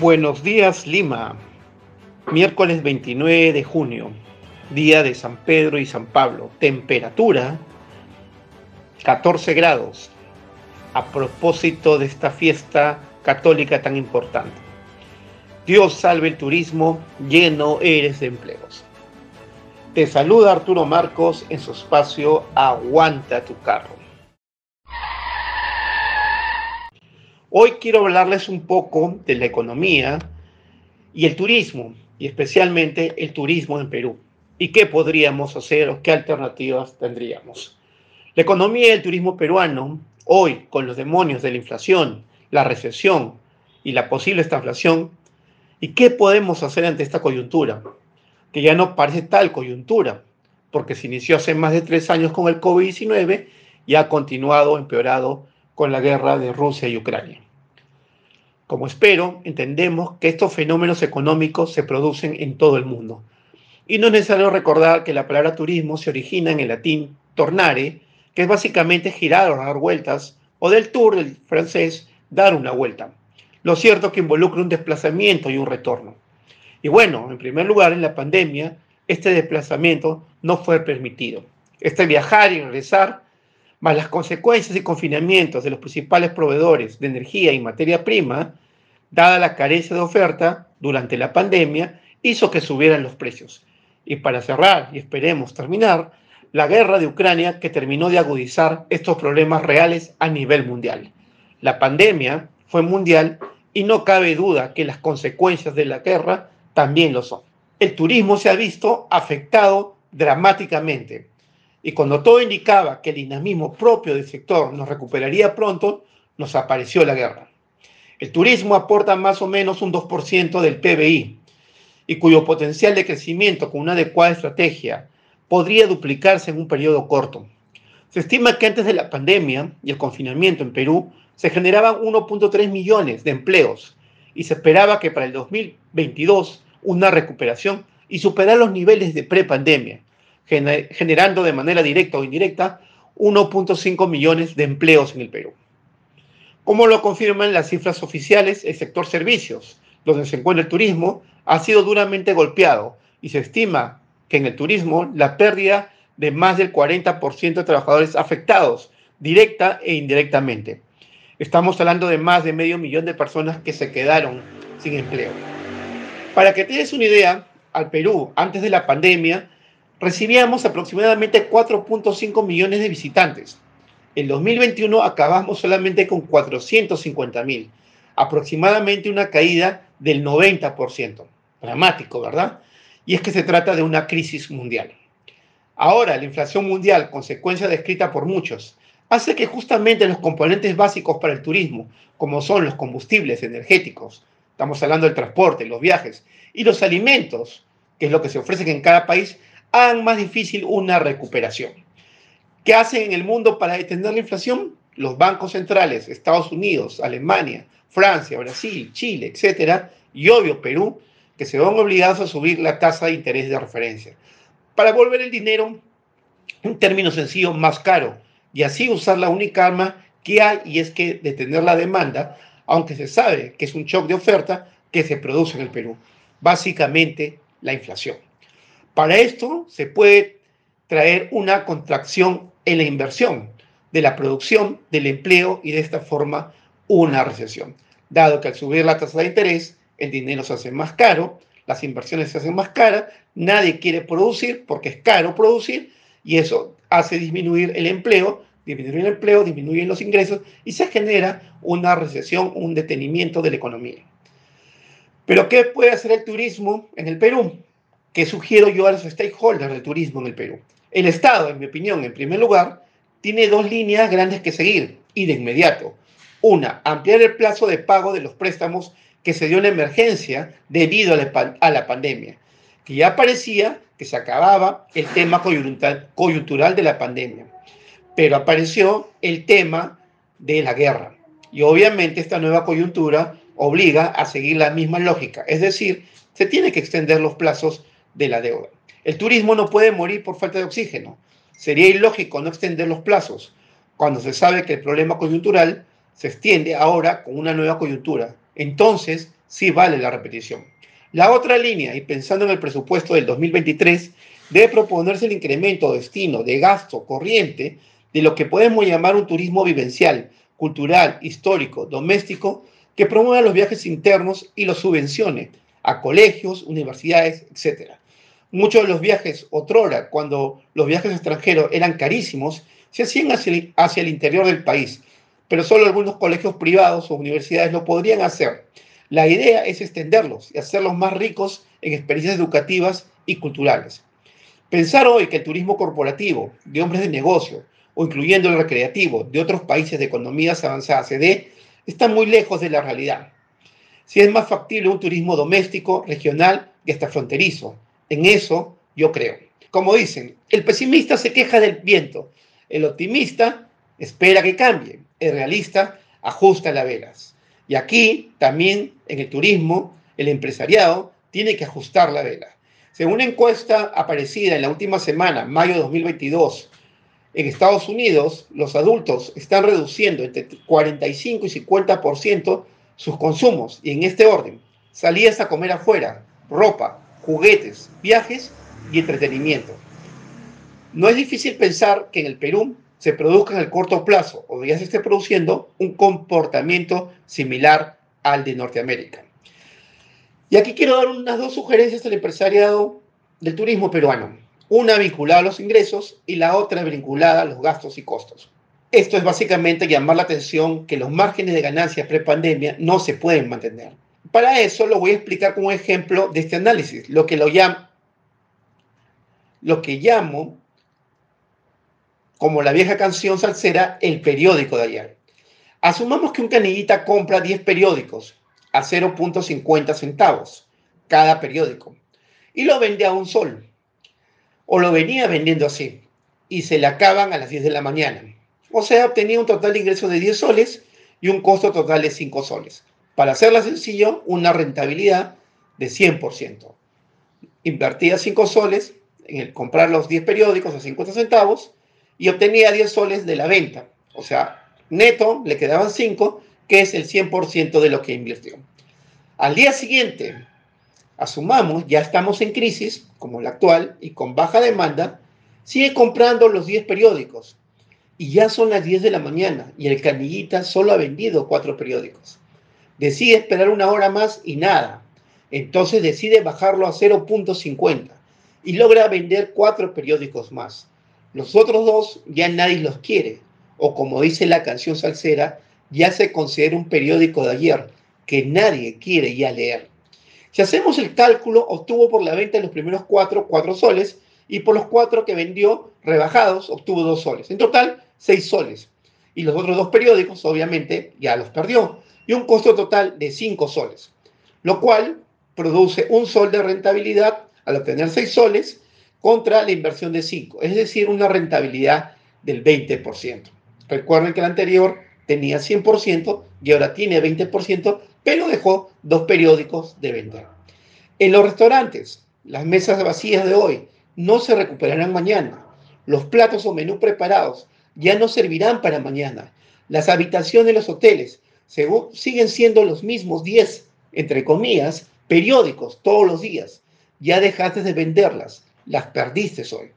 Buenos días Lima, miércoles 29 de junio, día de San Pedro y San Pablo, temperatura 14 grados, a propósito de esta fiesta católica tan importante. Dios salve el turismo, lleno eres de empleos. Te saluda Arturo Marcos en su espacio Aguanta tu carro. Hoy quiero hablarles un poco de la economía y el turismo, y especialmente el turismo en Perú. ¿Y qué podríamos hacer o qué alternativas tendríamos? La economía y el turismo peruano, hoy con los demonios de la inflación, la recesión y la posible estaflación, ¿y qué podemos hacer ante esta coyuntura? Que ya no parece tal coyuntura, porque se inició hace más de tres años con el COVID-19 y ha continuado empeorado con la guerra de Rusia y Ucrania. Como espero, entendemos que estos fenómenos económicos se producen en todo el mundo. Y no es necesario recordar que la palabra turismo se origina en el latín tornare, que es básicamente girar o dar vueltas, o del tour del francés, dar una vuelta. Lo cierto es que involucra un desplazamiento y un retorno. Y bueno, en primer lugar, en la pandemia, este desplazamiento no fue permitido. Este viajar y regresar más las consecuencias y confinamientos de los principales proveedores de energía y materia prima, dada la carencia de oferta durante la pandemia, hizo que subieran los precios. Y para cerrar, y esperemos terminar, la guerra de Ucrania que terminó de agudizar estos problemas reales a nivel mundial. La pandemia fue mundial y no cabe duda que las consecuencias de la guerra también lo son. El turismo se ha visto afectado dramáticamente y cuando todo indicaba que el dinamismo propio del sector nos recuperaría pronto, nos apareció la guerra. El turismo aporta más o menos un 2% del PBI y cuyo potencial de crecimiento con una adecuada estrategia podría duplicarse en un periodo corto. Se estima que antes de la pandemia y el confinamiento en Perú se generaban 1.3 millones de empleos y se esperaba que para el 2022 una recuperación y superar los niveles de prepandemia, generando de manera directa o indirecta 1.5 millones de empleos en el Perú. Como lo confirman las cifras oficiales, el sector servicios, donde se encuentra el turismo, ha sido duramente golpeado y se estima que en el turismo la pérdida de más del 40% de trabajadores afectados, directa e indirectamente. Estamos hablando de más de medio millón de personas que se quedaron sin empleo. Para que te des una idea, al Perú, antes de la pandemia, recibíamos aproximadamente 4.5 millones de visitantes. En 2021 acabamos solamente con 450 mil, aproximadamente una caída del 90%. Dramático, ¿verdad? Y es que se trata de una crisis mundial. Ahora, la inflación mundial, consecuencia descrita por muchos, hace que justamente los componentes básicos para el turismo, como son los combustibles energéticos, estamos hablando del transporte, los viajes, y los alimentos, que es lo que se ofrece en cada país, hagan más difícil una recuperación. ¿Qué hacen en el mundo para detener la inflación? Los bancos centrales, Estados Unidos, Alemania, Francia, Brasil, Chile, etcétera, y obvio Perú, que se van obligados a subir la tasa de interés de referencia para volver el dinero, en términos sencillos, más caro y así usar la única arma que hay y es que detener la demanda, aunque se sabe que es un shock de oferta que se produce en el Perú, básicamente la inflación. Para esto se puede traer una contracción en la inversión de la producción, del empleo y de esta forma una recesión, dado que al subir la tasa de interés el dinero se hace más caro, las inversiones se hacen más caras, nadie quiere producir porque es caro producir y eso hace disminuir el empleo, disminuir el empleo, disminuyen los ingresos y se genera una recesión, un detenimiento de la economía. Pero ¿qué puede hacer el turismo en el Perú? ¿Qué sugiero yo a los stakeholders del turismo en el Perú? El Estado, en mi opinión, en primer lugar, tiene dos líneas grandes que seguir y de inmediato. Una, ampliar el plazo de pago de los préstamos que se dio en la emergencia debido a la, pandemia, que ya parecía que se acababa el tema coyuntural de la pandemia, pero apareció el tema de la guerra. Y obviamente esta nueva coyuntura obliga a seguir la misma lógica, es decir, se tiene que extender los plazos de la deuda. El turismo no puede morir por falta de oxígeno. Sería ilógico no extender los plazos cuando se sabe que el problema coyuntural se extiende ahora con una nueva coyuntura. Entonces, sí vale la repetición. La otra línea, y pensando en el presupuesto del 2023, debe proponerse el incremento destino de gasto corriente de lo que podemos llamar un turismo vivencial, cultural, histórico, doméstico, que promueva los viajes internos y los subvencione a colegios, universidades, etc. Muchos de los viajes otrora, cuando los viajes extranjeros eran carísimos, se hacían hacia el interior del país, pero solo algunos colegios privados o universidades lo podrían hacer. La idea es extenderlos y hacerlos más ricos en experiencias educativas y culturales. Pensar hoy que el turismo corporativo de hombres de negocio o incluyendo el recreativo de otros países de economías avanzadas dé, está muy lejos de la realidad. Si es más factible un turismo doméstico, regional y hasta fronterizo. En eso yo creo. Como dicen, el pesimista se queja del viento, el optimista espera que cambie, el realista ajusta las velas. Y aquí también en el turismo, el empresariado tiene que ajustar la vela. Según una encuesta aparecida en la última semana, mayo de 2022, en Estados Unidos los adultos están reduciendo entre 45 y 50% sus consumos, y en este orden, salidas a comer afuera, ropa, juguetes, viajes y entretenimiento. No es difícil pensar que en el Perú se produzca en el corto plazo o ya se esté produciendo un comportamiento similar al de Norteamérica. Y aquí quiero dar unas dos sugerencias al empresariado del turismo peruano. Una vinculada a los ingresos y la otra vinculada a los gastos y costos. Esto es básicamente llamar la atención que los márgenes de ganancias pre-pandemia no se pueden mantener. Para eso lo voy a explicar con un ejemplo de este análisis, lo que, lo, llamo, lo que llamo como la vieja canción salsera, el periódico de ayer. Asumamos que un canillita compra 10 periódicos a 0.50 centavos cada periódico y lo vende a un sol. O lo venía vendiendo así y se le acaban a las 10 de la mañana. O sea, obtenía un total de ingresos de 10 soles y un costo total de 5 soles. Para hacerla sencillo, una rentabilidad de 100%. Invertía 5 soles en el comprar los 10 periódicos a 50 centavos y obtenía 10 soles de la venta. O sea, neto le quedaban 5, que es el 100% de lo que invirtió. Al día siguiente, asumamos, ya estamos en crisis, como la actual, y con baja demanda, sigue comprando los 10 periódicos. Y ya son las 10 de la mañana y el canillita solo ha vendido 4 periódicos. Decide esperar una hora más y nada. Entonces decide bajarlo a 0.50 y logra vender 4 periódicos más. Los otros dos ya nadie los quiere, o como dice la canción salsera, ya se considera un periódico de ayer que nadie quiere ya leer. Si hacemos el cálculo, obtuvo por la venta de los primeros cuatro, cuatro soles, y por los cuatro que vendió rebajados, obtuvo dos soles. En total, seis soles. Y los otros dos periódicos, obviamente, ya los perdió. Y un costo total de cinco soles. Lo cual produce un sol de rentabilidad al obtener seis soles contra la inversión de 5, es decir, una rentabilidad del 20%. Recuerden que el anterior tenía 100% y ahora tiene 20%, pero dejó dos periódicos de vender. En los restaurantes, las mesas vacías de hoy no se recuperarán mañana. Los platos o menús preparados ya no servirán para mañana. Las habitaciones de los hoteles siguen siendo los mismos 10, entre comillas, periódicos todos los días. Ya dejaste de venderlas las perdiste hoy.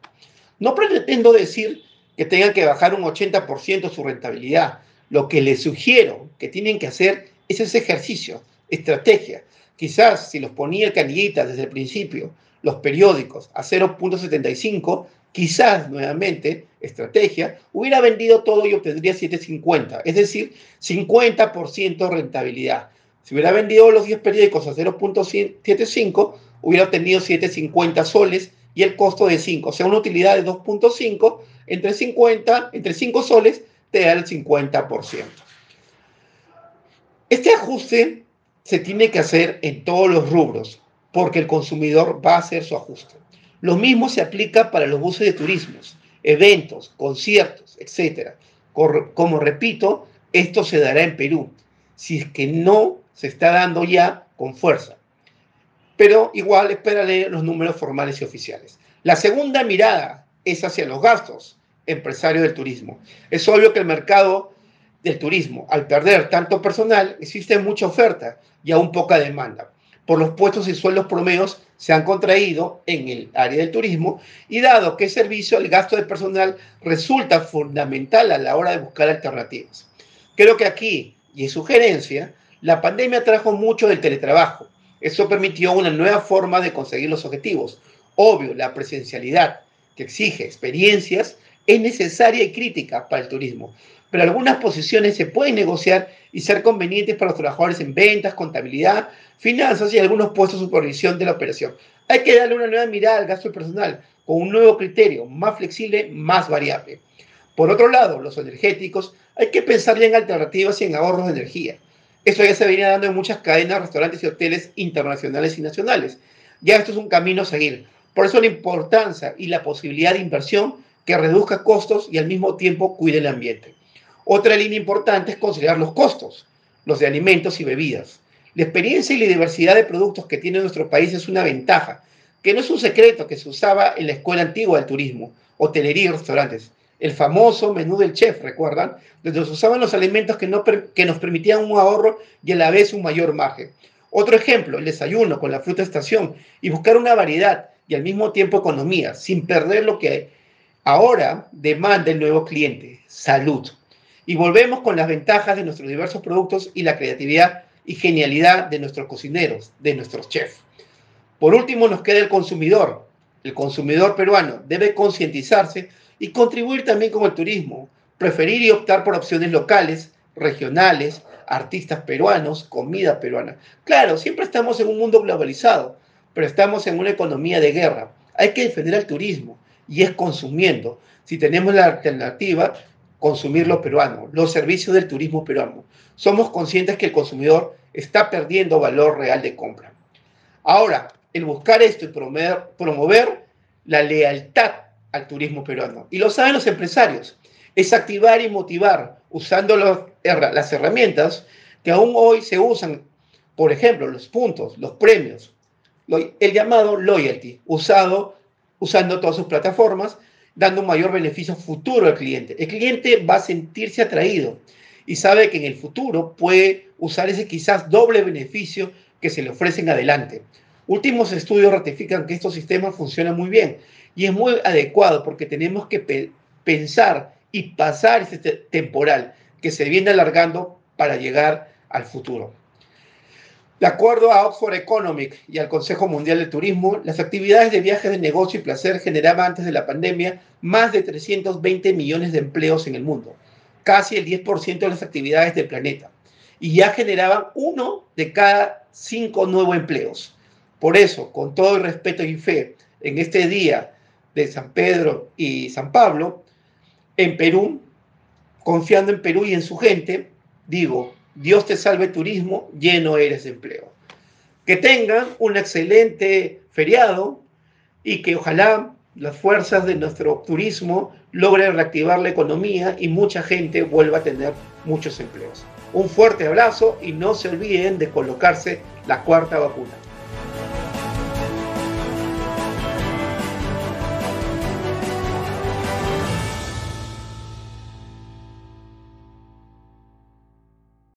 No pretendo decir que tengan que bajar un 80% su rentabilidad. Lo que les sugiero que tienen que hacer es ese ejercicio, estrategia. Quizás si los ponía el desde el principio, los periódicos a 0.75, quizás nuevamente, estrategia, hubiera vendido todo y obtendría 7.50, es decir, 50% rentabilidad. Si hubiera vendido los 10 periódicos a 0.75, hubiera obtenido 7.50 soles y el costo de 5, o sea, una utilidad de 2.5 entre 50, entre 5 soles te da el 50%. Este ajuste se tiene que hacer en todos los rubros, porque el consumidor va a hacer su ajuste. Lo mismo se aplica para los buses de turismos, eventos, conciertos, etc. Como repito, esto se dará en Perú, si es que no se está dando ya con fuerza pero igual espérale los números formales y oficiales. La segunda mirada es hacia los gastos empresarios del turismo. Es obvio que el mercado del turismo, al perder tanto personal, existe mucha oferta y aún poca demanda. Por los puestos y sueldos promedios se han contraído en el área del turismo y dado que el servicio, el gasto de personal resulta fundamental a la hora de buscar alternativas. Creo que aquí, y en sugerencia, la pandemia trajo mucho del teletrabajo. Eso permitió una nueva forma de conseguir los objetivos. Obvio, la presencialidad, que exige experiencias, es necesaria y crítica para el turismo, pero algunas posiciones se pueden negociar y ser convenientes para los trabajadores en ventas, contabilidad, finanzas y algunos puestos de supervisión de la operación. Hay que darle una nueva mirada al gasto personal con un nuevo criterio, más flexible, más variable. Por otro lado, los energéticos, hay que pensar ya en alternativas y en ahorros de energía. Esto ya se venía dando en muchas cadenas, restaurantes y hoteles internacionales y nacionales. Ya esto es un camino a seguir. Por eso la importancia y la posibilidad de inversión que reduzca costos y al mismo tiempo cuide el ambiente. Otra línea importante es considerar los costos, los de alimentos y bebidas. La experiencia y la diversidad de productos que tiene nuestro país es una ventaja, que no es un secreto que se usaba en la escuela antigua del turismo, hotelería y restaurantes. El famoso menú del chef, ¿recuerdan? Donde se usaban los alimentos que, que nos permitían un ahorro y a la vez un mayor margen. Otro ejemplo, el desayuno con la fruta estación y buscar una variedad y al mismo tiempo economía, sin perder lo que ahora demanda el nuevo cliente, salud. Y volvemos con las ventajas de nuestros diversos productos y la creatividad y genialidad de nuestros cocineros, de nuestros chefs. Por último, nos queda el consumidor. El consumidor peruano debe concientizarse y contribuir también con el turismo, preferir y optar por opciones locales, regionales, artistas peruanos, comida peruana. Claro, siempre estamos en un mundo globalizado, pero estamos en una economía de guerra. Hay que defender al turismo y es consumiendo. Si tenemos la alternativa, consumir lo peruano, los servicios del turismo peruano. Somos conscientes que el consumidor está perdiendo valor real de compra. Ahora, el buscar esto y promover, promover la lealtad al turismo peruano. Y lo saben los empresarios. Es activar y motivar usando las herramientas que aún hoy se usan, por ejemplo, los puntos, los premios, el llamado loyalty, usado, usando todas sus plataformas, dando un mayor beneficio futuro al cliente. El cliente va a sentirse atraído y sabe que en el futuro puede usar ese quizás doble beneficio que se le ofrece en adelante. Últimos estudios ratifican que estos sistemas funcionan muy bien y es muy adecuado porque tenemos que pensar y pasar ese temporal que se viene alargando para llegar al futuro. De acuerdo a Oxford Economic y al Consejo Mundial de Turismo, las actividades de viajes de negocio y placer generaban antes de la pandemia más de 320 millones de empleos en el mundo, casi el 10% de las actividades del planeta, y ya generaban uno de cada cinco nuevos empleos. Por eso, con todo el respeto y fe, en este día de San Pedro y San Pablo, en Perú, confiando en Perú y en su gente, digo, Dios te salve turismo, lleno eres de empleo. Que tengan un excelente feriado y que ojalá las fuerzas de nuestro turismo logren reactivar la economía y mucha gente vuelva a tener muchos empleos. Un fuerte abrazo y no se olviden de colocarse la cuarta vacuna.